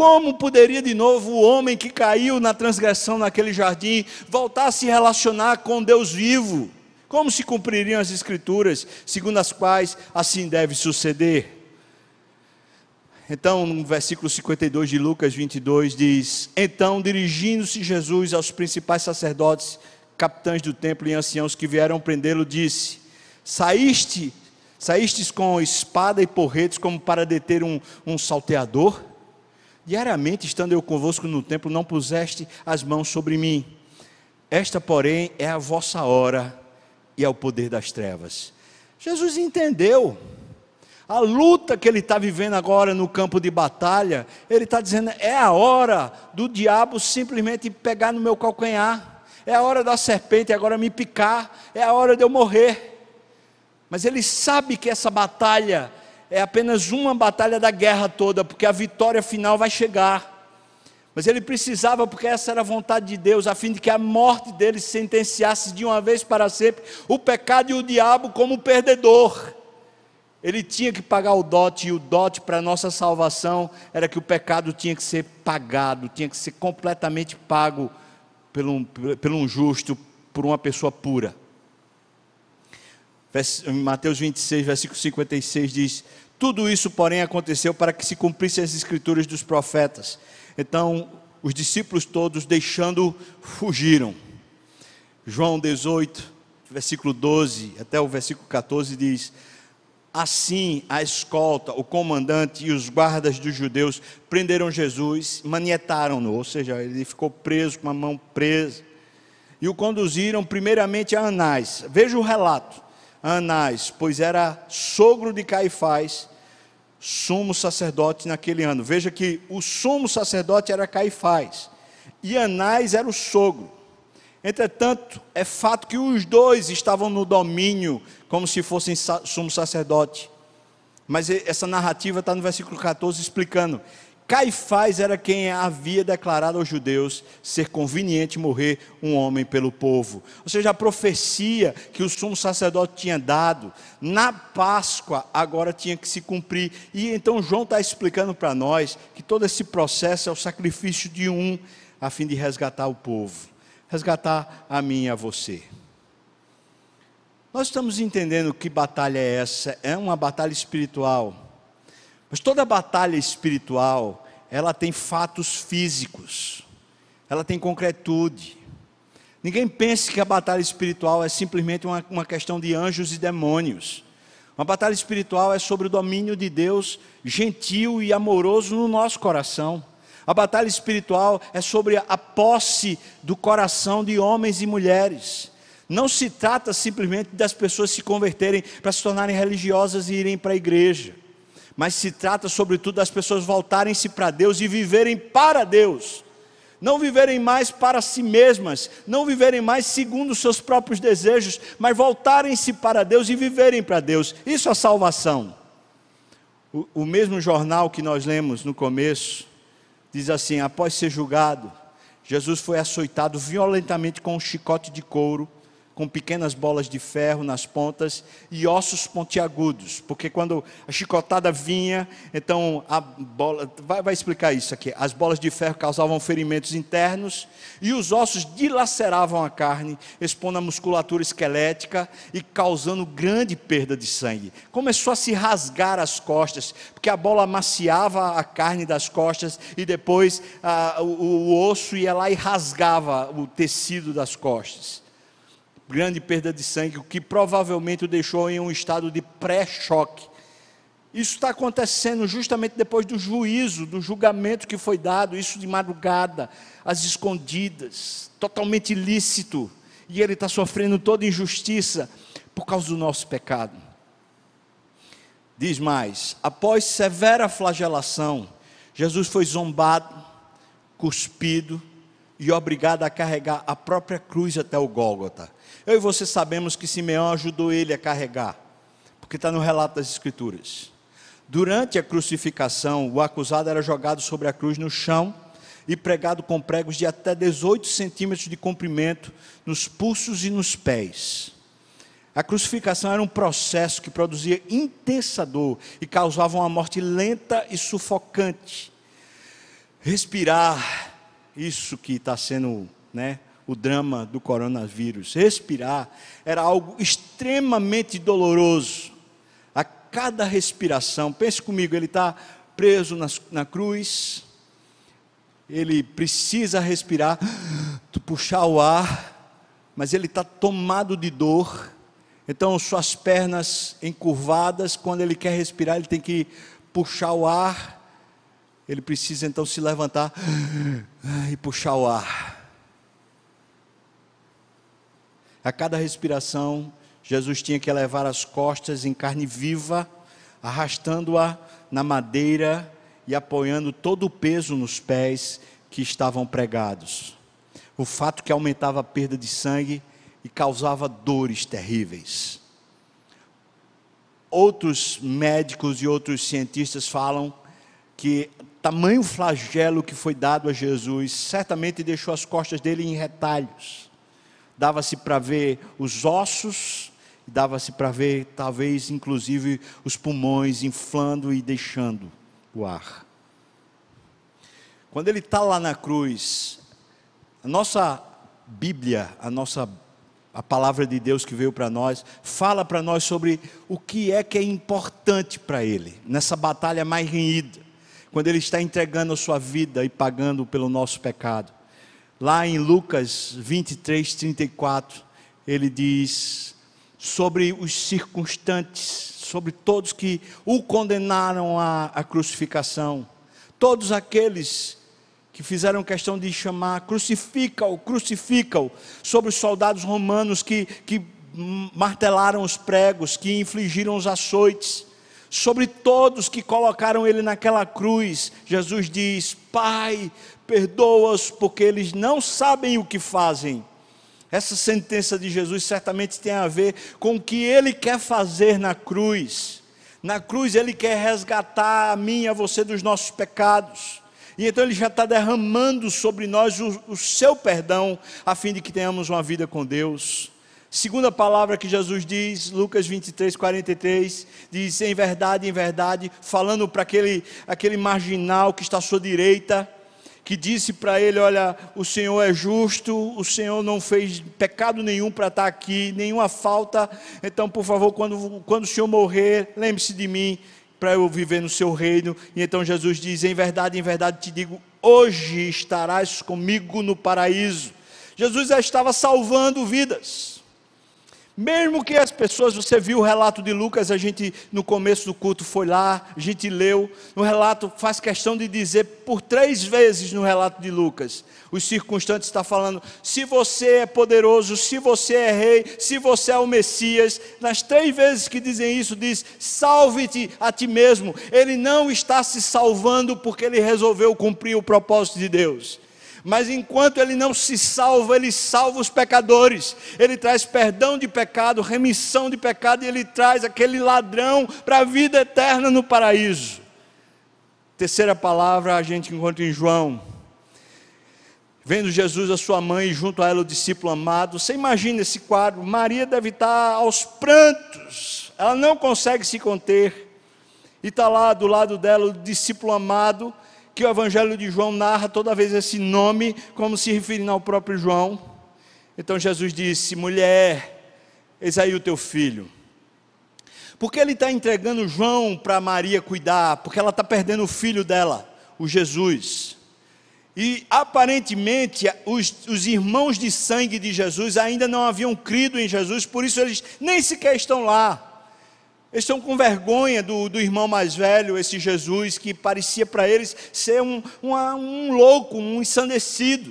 Como poderia de novo o homem que caiu na transgressão naquele jardim voltar a se relacionar com Deus vivo? Como se cumpririam as Escrituras, segundo as quais assim deve suceder? Então, no versículo 52 de Lucas 22 diz: Então, dirigindo-se Jesus aos principais sacerdotes capitães do templo e anciãos que vieram prendê-lo, disse: Saíste, saístes com espada e porretes como para deter um, um salteador? Diariamente, estando eu convosco no templo, não puseste as mãos sobre mim. Esta, porém, é a vossa hora e é o poder das trevas. Jesus entendeu a luta que ele está vivendo agora no campo de batalha. Ele está dizendo: é a hora do diabo simplesmente pegar no meu calcanhar é a hora da serpente agora me picar, é a hora de eu morrer. Mas ele sabe que essa batalha é apenas uma batalha da guerra toda, porque a vitória final vai chegar. Mas ele precisava, porque essa era a vontade de Deus, a fim de que a morte dele sentenciasse de uma vez para sempre o pecado e o diabo como perdedor. Ele tinha que pagar o dote, e o dote para a nossa salvação era que o pecado tinha que ser pagado, tinha que ser completamente pago pelo pelo um justo, por uma pessoa pura. Mateus 26, versículo 56 diz: Tudo isso, porém, aconteceu para que se cumprissem as escrituras dos profetas. Então, os discípulos todos, deixando, fugiram. João 18, versículo 12 até o versículo 14 diz: Assim, a escolta, o comandante e os guardas dos judeus prenderam Jesus, manietaram-no, ou seja, ele ficou preso com a mão presa, e o conduziram primeiramente a Anás. Veja o relato: Anás, pois era sogro de Caifás, sumo sacerdote naquele ano. Veja que o sumo sacerdote era Caifás, e Anás era o sogro. Entretanto, é fato que os dois estavam no domínio, como se fossem sumo sacerdote. Mas essa narrativa está no versículo 14 explicando. Caifás era quem havia declarado aos judeus ser conveniente morrer um homem pelo povo. Ou seja, a profecia que o sumo sacerdote tinha dado na Páscoa agora tinha que se cumprir. E então João está explicando para nós que todo esse processo é o sacrifício de um a fim de resgatar o povo resgatar a mim e a você. Nós estamos entendendo que batalha é essa? É uma batalha espiritual. Mas toda batalha espiritual, ela tem fatos físicos. Ela tem concretude. Ninguém pense que a batalha espiritual é simplesmente uma, uma questão de anjos e demônios. Uma batalha espiritual é sobre o domínio de Deus gentil e amoroso no nosso coração. A batalha espiritual é sobre a posse do coração de homens e mulheres. Não se trata simplesmente das pessoas se converterem para se tornarem religiosas e irem para a igreja, mas se trata sobretudo das pessoas voltarem-se para Deus e viverem para Deus. Não viverem mais para si mesmas, não viverem mais segundo os seus próprios desejos, mas voltarem-se para Deus e viverem para Deus. Isso é salvação. O, o mesmo jornal que nós lemos no começo, diz assim: após ser julgado, Jesus foi açoitado violentamente com um chicote de couro com pequenas bolas de ferro nas pontas e ossos pontiagudos, porque quando a chicotada vinha, então a bola, vai, vai, explicar isso aqui, as bolas de ferro causavam ferimentos internos e os ossos dilaceravam a carne, expondo a musculatura esquelética e causando grande perda de sangue. Começou a se rasgar as costas, porque a bola amaciava a carne das costas e depois o, o osso ia lá e rasgava o tecido das costas grande perda de sangue, o que provavelmente o deixou em um estado de pré-choque. Isso está acontecendo justamente depois do juízo, do julgamento que foi dado, isso de madrugada, às escondidas, totalmente ilícito, e ele está sofrendo toda injustiça por causa do nosso pecado. Diz mais: após severa flagelação, Jesus foi zombado, cuspido e obrigado a carregar a própria cruz até o Gólgota. Eu e você sabemos que Simeão ajudou ele a carregar, porque está no relato das Escrituras. Durante a crucificação, o acusado era jogado sobre a cruz no chão e pregado com pregos de até 18 centímetros de comprimento nos pulsos e nos pés. A crucificação era um processo que produzia intensa dor e causava uma morte lenta e sufocante. Respirar, isso que está sendo né, o drama do coronavírus, respirar era algo extremamente doloroso. A cada respiração, pense comigo, ele está preso na, na cruz, ele precisa respirar, puxar o ar, mas ele está tomado de dor então, suas pernas encurvadas, quando ele quer respirar, ele tem que puxar o ar. Ele precisa então se levantar e puxar o ar. A cada respiração, Jesus tinha que levar as costas em carne viva, arrastando-a na madeira e apoiando todo o peso nos pés que estavam pregados. O fato que aumentava a perda de sangue e causava dores terríveis. Outros médicos e outros cientistas falam que tamanho flagelo que foi dado a Jesus certamente deixou as costas dele em retalhos. Dava-se para ver os ossos, dava-se para ver talvez inclusive os pulmões inflando e deixando o ar. Quando ele está lá na cruz, a nossa Bíblia, a nossa a palavra de Deus que veio para nós, fala para nós sobre o que é que é importante para Ele, nessa batalha mais renhida, quando Ele está entregando a sua vida e pagando pelo nosso pecado. Lá em Lucas 23, 34, ele diz sobre os circunstantes, sobre todos que o condenaram à, à crucificação, todos aqueles que fizeram questão de chamar, crucifica-o, crucifica-o, sobre os soldados romanos que, que martelaram os pregos, que infligiram os açoites, sobre todos que colocaram ele naquela cruz. Jesus diz: Pai, perdoa-os, porque eles não sabem o que fazem. Essa sentença de Jesus certamente tem a ver com o que ele quer fazer na cruz. Na cruz ele quer resgatar a mim e a você dos nossos pecados. E então Ele já está derramando sobre nós o, o seu perdão, a fim de que tenhamos uma vida com Deus. Segunda palavra que Jesus diz, Lucas 23, 43, diz: Em verdade, em verdade, falando para aquele, aquele marginal que está à sua direita, que disse para ele: Olha, o Senhor é justo, o Senhor não fez pecado nenhum para estar aqui, nenhuma falta, então, por favor, quando, quando o Senhor morrer, lembre-se de mim para eu viver no seu reino. E então Jesus diz: Em verdade, em verdade te digo, hoje estarás comigo no paraíso. Jesus já estava salvando vidas. Mesmo que as pessoas, você viu o relato de Lucas, a gente no começo do culto foi lá, a gente leu, no relato faz questão de dizer por três vezes no relato de Lucas, os circunstantes está falando, se você é poderoso, se você é rei, se você é o Messias, nas três vezes que dizem isso, diz, salve-te a ti mesmo, ele não está se salvando porque ele resolveu cumprir o propósito de Deus, mas enquanto ele não se salva, ele salva os pecadores, ele traz perdão de pecado, remissão de pecado, e ele traz aquele ladrão para a vida eterna no paraíso. Terceira palavra a gente encontra em João. Vendo Jesus, a sua mãe, junto a ela o discípulo amado, você imagina esse quadro? Maria deve estar aos prantos, ela não consegue se conter, e está lá do lado dela o discípulo amado, que o Evangelho de João narra toda vez esse nome, como se referindo ao próprio João. Então Jesus disse: mulher, eis aí o teu filho. Porque ele está entregando João para Maria cuidar, porque ela está perdendo o filho dela, o Jesus. E aparentemente os, os, irmãos de sangue de Jesus ainda não haviam crido em Jesus, por isso eles nem sequer estão lá. Eles estão com vergonha do, do irmão mais velho, esse Jesus, que parecia para eles ser um, um louco, um ensandecido.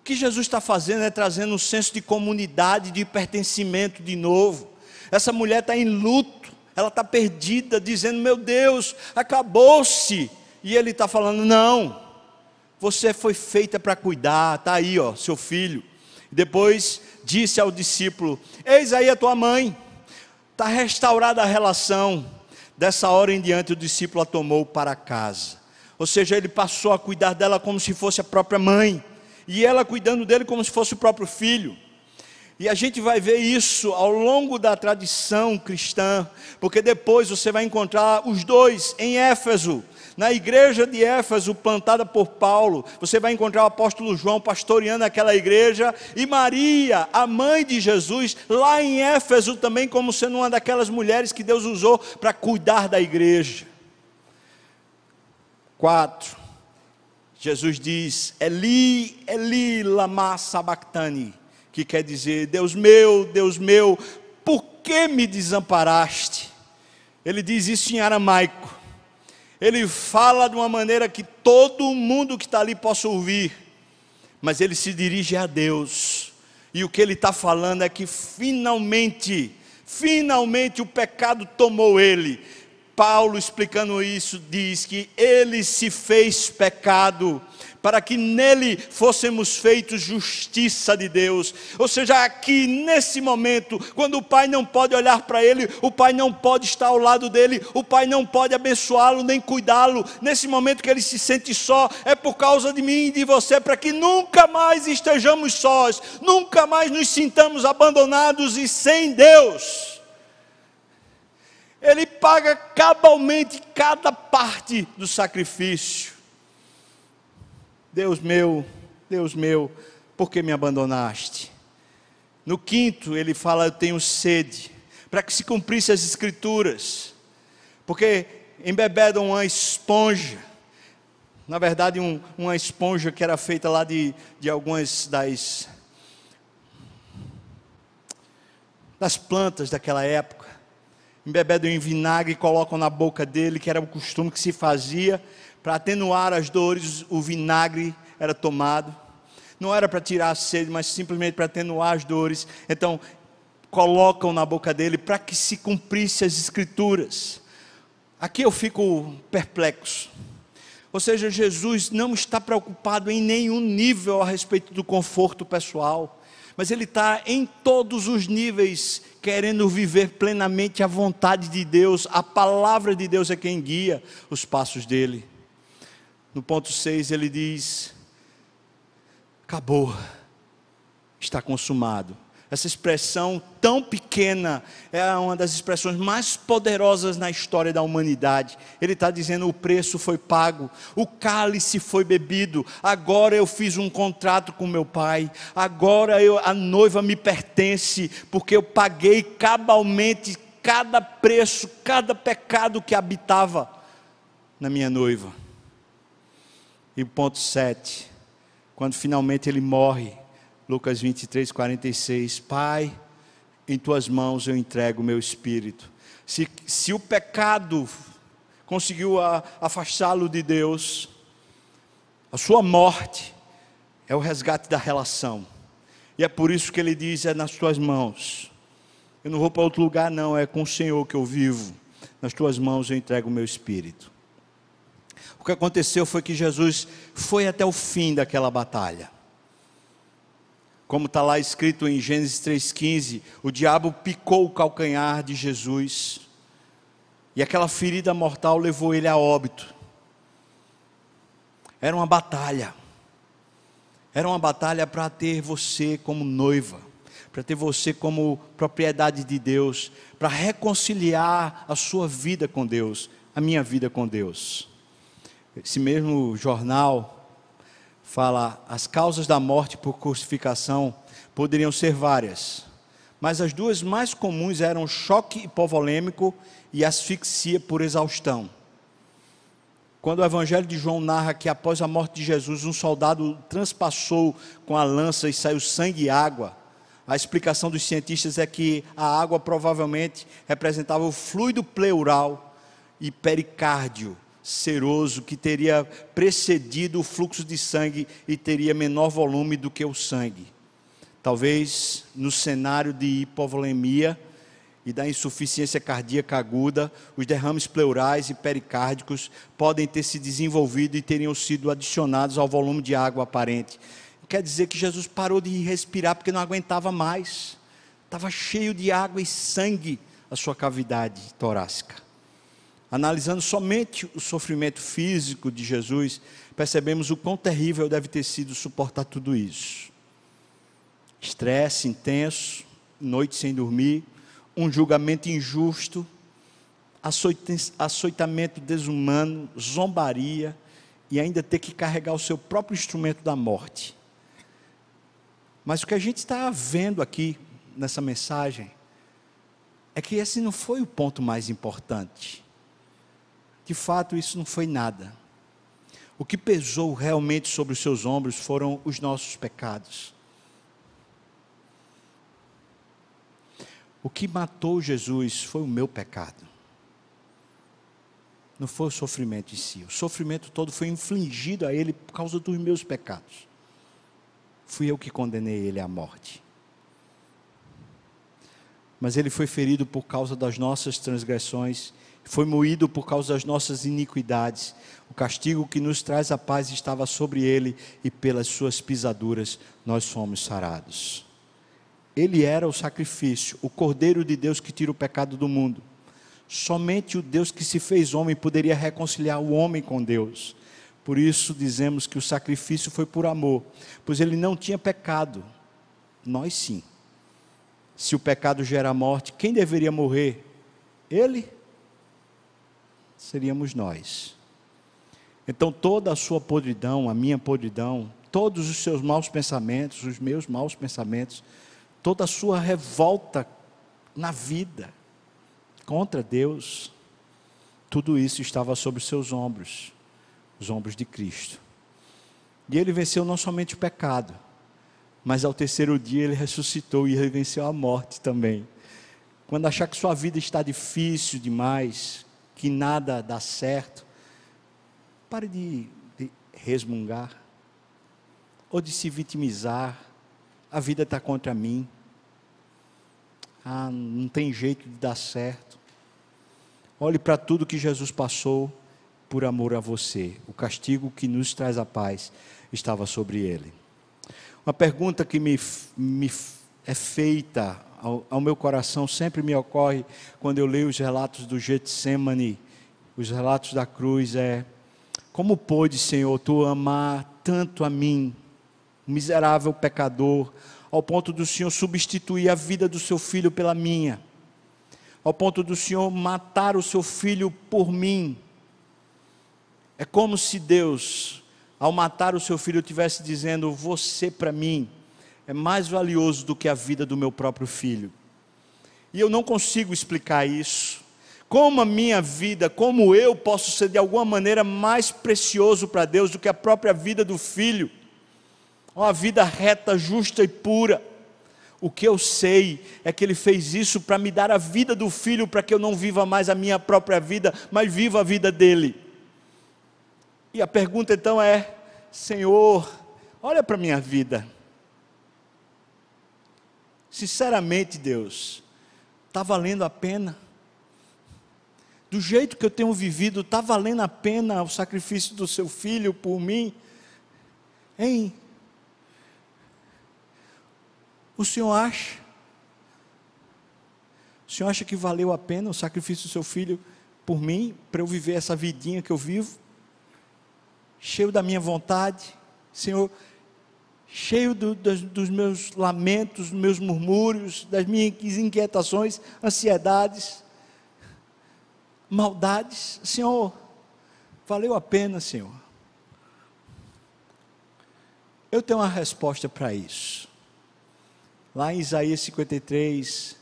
O que Jesus está fazendo é trazendo um senso de comunidade, de pertencimento de novo. Essa mulher está em luto, ela está perdida, dizendo: Meu Deus, acabou-se. E ele está falando: Não, você foi feita para cuidar, está aí, ó, seu filho. Depois disse ao discípulo: Eis aí a tua mãe. Está restaurada a relação. Dessa hora em diante, o discípulo a tomou para casa. Ou seja, ele passou a cuidar dela como se fosse a própria mãe, e ela cuidando dele como se fosse o próprio filho. E a gente vai ver isso ao longo da tradição cristã, porque depois você vai encontrar os dois em Éfeso, na igreja de Éfeso, plantada por Paulo, você vai encontrar o apóstolo João pastoreando aquela igreja, e Maria, a mãe de Jesus, lá em Éfeso também, como sendo uma daquelas mulheres que Deus usou para cuidar da igreja. 4. Jesus diz: Eli, Eli, lama sabachthani, que quer dizer: Deus meu, Deus meu, por que me desamparaste? Ele diz isso em aramaico. Ele fala de uma maneira que todo mundo que está ali possa ouvir, mas ele se dirige a Deus, e o que ele está falando é que finalmente, finalmente o pecado tomou ele, Paulo explicando isso diz que ele se fez pecado para que nele fôssemos feitos justiça de Deus. Ou seja, aqui nesse momento, quando o pai não pode olhar para ele, o pai não pode estar ao lado dele, o pai não pode abençoá-lo nem cuidá-lo. Nesse momento que ele se sente só, é por causa de mim e de você, para que nunca mais estejamos sós, nunca mais nos sintamos abandonados e sem Deus. Ele paga cabalmente cada parte do sacrifício. Deus meu, Deus meu, por que me abandonaste? No quinto, ele fala: Eu tenho sede, para que se cumprisse as escrituras, porque embeberam uma esponja, na verdade, um, uma esponja que era feita lá de, de algumas das, das plantas daquela época. Embebedam em vinagre e colocam na boca dele, que era o costume que se fazia, para atenuar as dores, o vinagre era tomado. Não era para tirar a sede, mas simplesmente para atenuar as dores. Então, colocam na boca dele para que se cumprisse as escrituras. Aqui eu fico perplexo. Ou seja, Jesus não está preocupado em nenhum nível a respeito do conforto pessoal mas ele está em todos os níveis, querendo viver plenamente a vontade de Deus, a palavra de Deus é quem guia os passos dele. No ponto 6 ele diz: acabou, está consumado. Essa expressão tão pequena é uma das expressões mais poderosas na história da humanidade. Ele está dizendo: o preço foi pago, o cálice foi bebido, agora eu fiz um contrato com meu pai, agora eu, a noiva me pertence, porque eu paguei cabalmente cada preço, cada pecado que habitava na minha noiva. E ponto 7, quando finalmente ele morre Lucas 23, 46. Pai, em tuas mãos eu entrego o meu espírito. Se, se o pecado conseguiu afastá-lo de Deus, a sua morte é o resgate da relação. E é por isso que ele diz: é nas tuas mãos. Eu não vou para outro lugar, não, é com o Senhor que eu vivo. Nas tuas mãos eu entrego o meu espírito. O que aconteceu foi que Jesus foi até o fim daquela batalha. Como está lá escrito em Gênesis 3,15, o diabo picou o calcanhar de Jesus, e aquela ferida mortal levou ele a óbito. Era uma batalha, era uma batalha para ter você como noiva, para ter você como propriedade de Deus, para reconciliar a sua vida com Deus, a minha vida com Deus. Esse mesmo jornal fala: as causas da morte por crucificação poderiam ser várias, mas as duas mais comuns eram choque hipovolêmico e asfixia por exaustão. Quando o Evangelho de João narra que após a morte de Jesus, um soldado transpassou com a lança e saiu sangue e água, a explicação dos cientistas é que a água provavelmente representava o fluido pleural e pericárdio seroso que teria precedido o fluxo de sangue e teria menor volume do que o sangue. Talvez no cenário de hipovolemia e da insuficiência cardíaca aguda, os derrames pleurais e pericárdicos podem ter se desenvolvido e teriam sido adicionados ao volume de água aparente. Quer dizer que Jesus parou de respirar porque não aguentava mais. Estava cheio de água e sangue a sua cavidade torácica. Analisando somente o sofrimento físico de Jesus, percebemos o quão terrível deve ter sido suportar tudo isso. Estresse intenso, noite sem dormir, um julgamento injusto, açoitamento desumano, zombaria e ainda ter que carregar o seu próprio instrumento da morte. Mas o que a gente está vendo aqui nessa mensagem é que esse não foi o ponto mais importante. De fato, isso não foi nada. O que pesou realmente sobre os seus ombros foram os nossos pecados. O que matou Jesus foi o meu pecado. Não foi o sofrimento em si. O sofrimento todo foi infligido a ele por causa dos meus pecados. Fui eu que condenei ele à morte. Mas ele foi ferido por causa das nossas transgressões, foi moído por causa das nossas iniquidades. O castigo que nos traz a paz estava sobre ele, e pelas suas pisaduras nós fomos sarados. Ele era o sacrifício, o Cordeiro de Deus que tira o pecado do mundo. Somente o Deus que se fez homem poderia reconciliar o homem com Deus. Por isso dizemos que o sacrifício foi por amor, pois ele não tinha pecado. Nós sim. Se o pecado gera morte, quem deveria morrer? Ele? Seríamos nós. Então toda a sua podridão, a minha podridão, todos os seus maus pensamentos, os meus maus pensamentos, toda a sua revolta na vida contra Deus, tudo isso estava sobre os seus ombros os ombros de Cristo. E ele venceu não somente o pecado, mas ao terceiro dia ele ressuscitou e ele venceu a morte também. Quando achar que sua vida está difícil demais, que nada dá certo, pare de, de resmungar ou de se vitimizar. A vida está contra mim. Ah, não tem jeito de dar certo. Olhe para tudo que Jesus passou por amor a você. O castigo que nos traz a paz estava sobre ele. Uma pergunta que me, me é feita ao, ao, meu coração sempre me ocorre quando eu leio os relatos do Getsemane, os relatos da cruz é: como pôde, Senhor, tu amar tanto a mim, miserável pecador, ao ponto do Senhor substituir a vida do seu filho pela minha, ao ponto do Senhor matar o seu filho por mim? É como se Deus, ao matar o seu filho, estivesse dizendo: Você para mim é mais valioso do que a vida do meu próprio filho. E eu não consigo explicar isso. Como a minha vida, como eu posso ser de alguma maneira mais precioso para Deus do que a própria vida do filho? Uma vida reta, justa e pura. O que eu sei é que Ele fez isso para me dar a vida do filho, para que eu não viva mais a minha própria vida, mas viva a vida dele. E a pergunta então é: Senhor, olha para a minha vida. Sinceramente, Deus, está valendo a pena? Do jeito que eu tenho vivido, está valendo a pena o sacrifício do seu filho por mim? Hein? O senhor acha? O senhor acha que valeu a pena o sacrifício do seu filho por mim, para eu viver essa vidinha que eu vivo? cheio da minha vontade, Senhor, cheio do, dos, dos meus lamentos, dos meus murmúrios, das minhas inquietações, ansiedades, maldades. Senhor, valeu a pena, Senhor. Eu tenho uma resposta para isso. Lá em Isaías 53,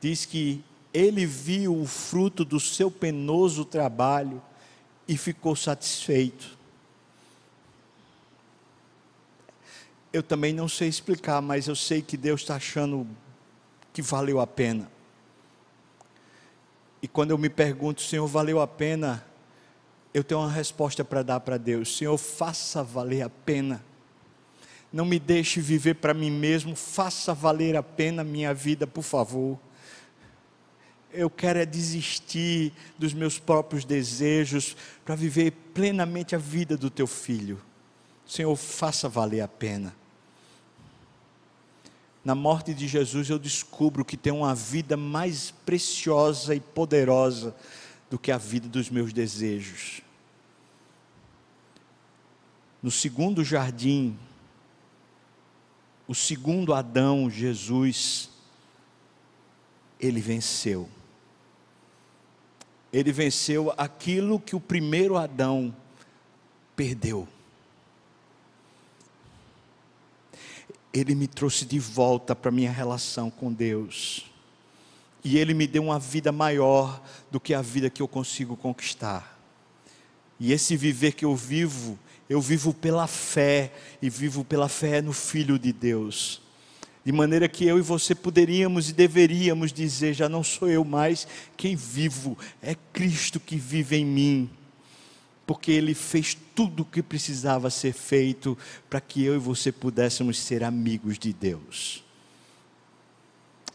diz que ele viu o fruto do seu penoso trabalho e ficou satisfeito. Eu também não sei explicar, mas eu sei que Deus está achando que valeu a pena. E quando eu me pergunto, Senhor, valeu a pena? Eu tenho uma resposta para dar para Deus: Senhor, faça valer a pena. Não me deixe viver para mim mesmo, faça valer a pena a minha vida, por favor. Eu quero é desistir dos meus próprios desejos para viver plenamente a vida do teu filho. Senhor, faça valer a pena na morte de Jesus eu descubro que tem uma vida mais preciosa e poderosa do que a vida dos meus desejos. No segundo jardim, o segundo Adão, Jesus, ele venceu. Ele venceu aquilo que o primeiro Adão perdeu. Ele me trouxe de volta para minha relação com Deus. E Ele me deu uma vida maior do que a vida que eu consigo conquistar. E esse viver que eu vivo, eu vivo pela fé, e vivo pela fé no Filho de Deus. De maneira que eu e você poderíamos e deveríamos dizer: já não sou eu mais quem vivo, é Cristo que vive em mim porque Ele fez tudo o que precisava ser feito para que eu e você pudéssemos ser amigos de Deus.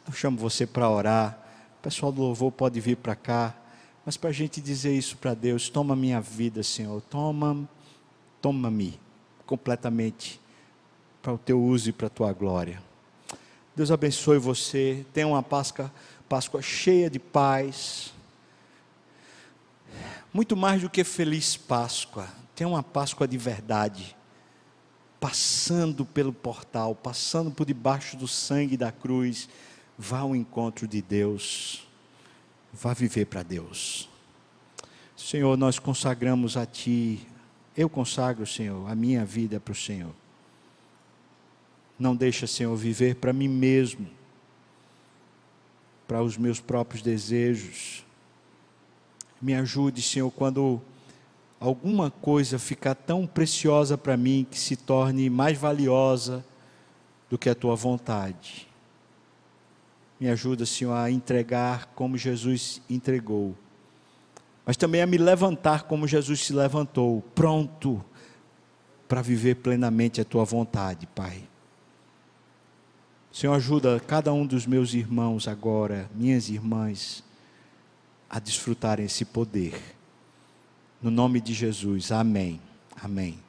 Eu chamo você para orar, o pessoal do louvor pode vir para cá, mas para a gente dizer isso para Deus: toma minha vida, Senhor, toma, toma-me completamente para o teu uso e para a tua glória. Deus abençoe você, tenha uma Páscoa, Páscoa cheia de paz muito mais do que feliz Páscoa, tem uma Páscoa de verdade, passando pelo portal, passando por debaixo do sangue da cruz, vá ao encontro de Deus, vá viver para Deus. Senhor, nós consagramos a Ti, eu consagro, Senhor, a minha vida para o Senhor. Não deixa, Senhor, viver para mim mesmo, para os meus próprios desejos, me ajude, Senhor, quando alguma coisa ficar tão preciosa para mim que se torne mais valiosa do que a tua vontade. Me ajuda, Senhor, a entregar como Jesus entregou, mas também a me levantar como Jesus se levantou, pronto para viver plenamente a tua vontade, Pai. Senhor, ajuda cada um dos meus irmãos agora, minhas irmãs, a desfrutarem esse poder. No nome de Jesus, amém. Amém.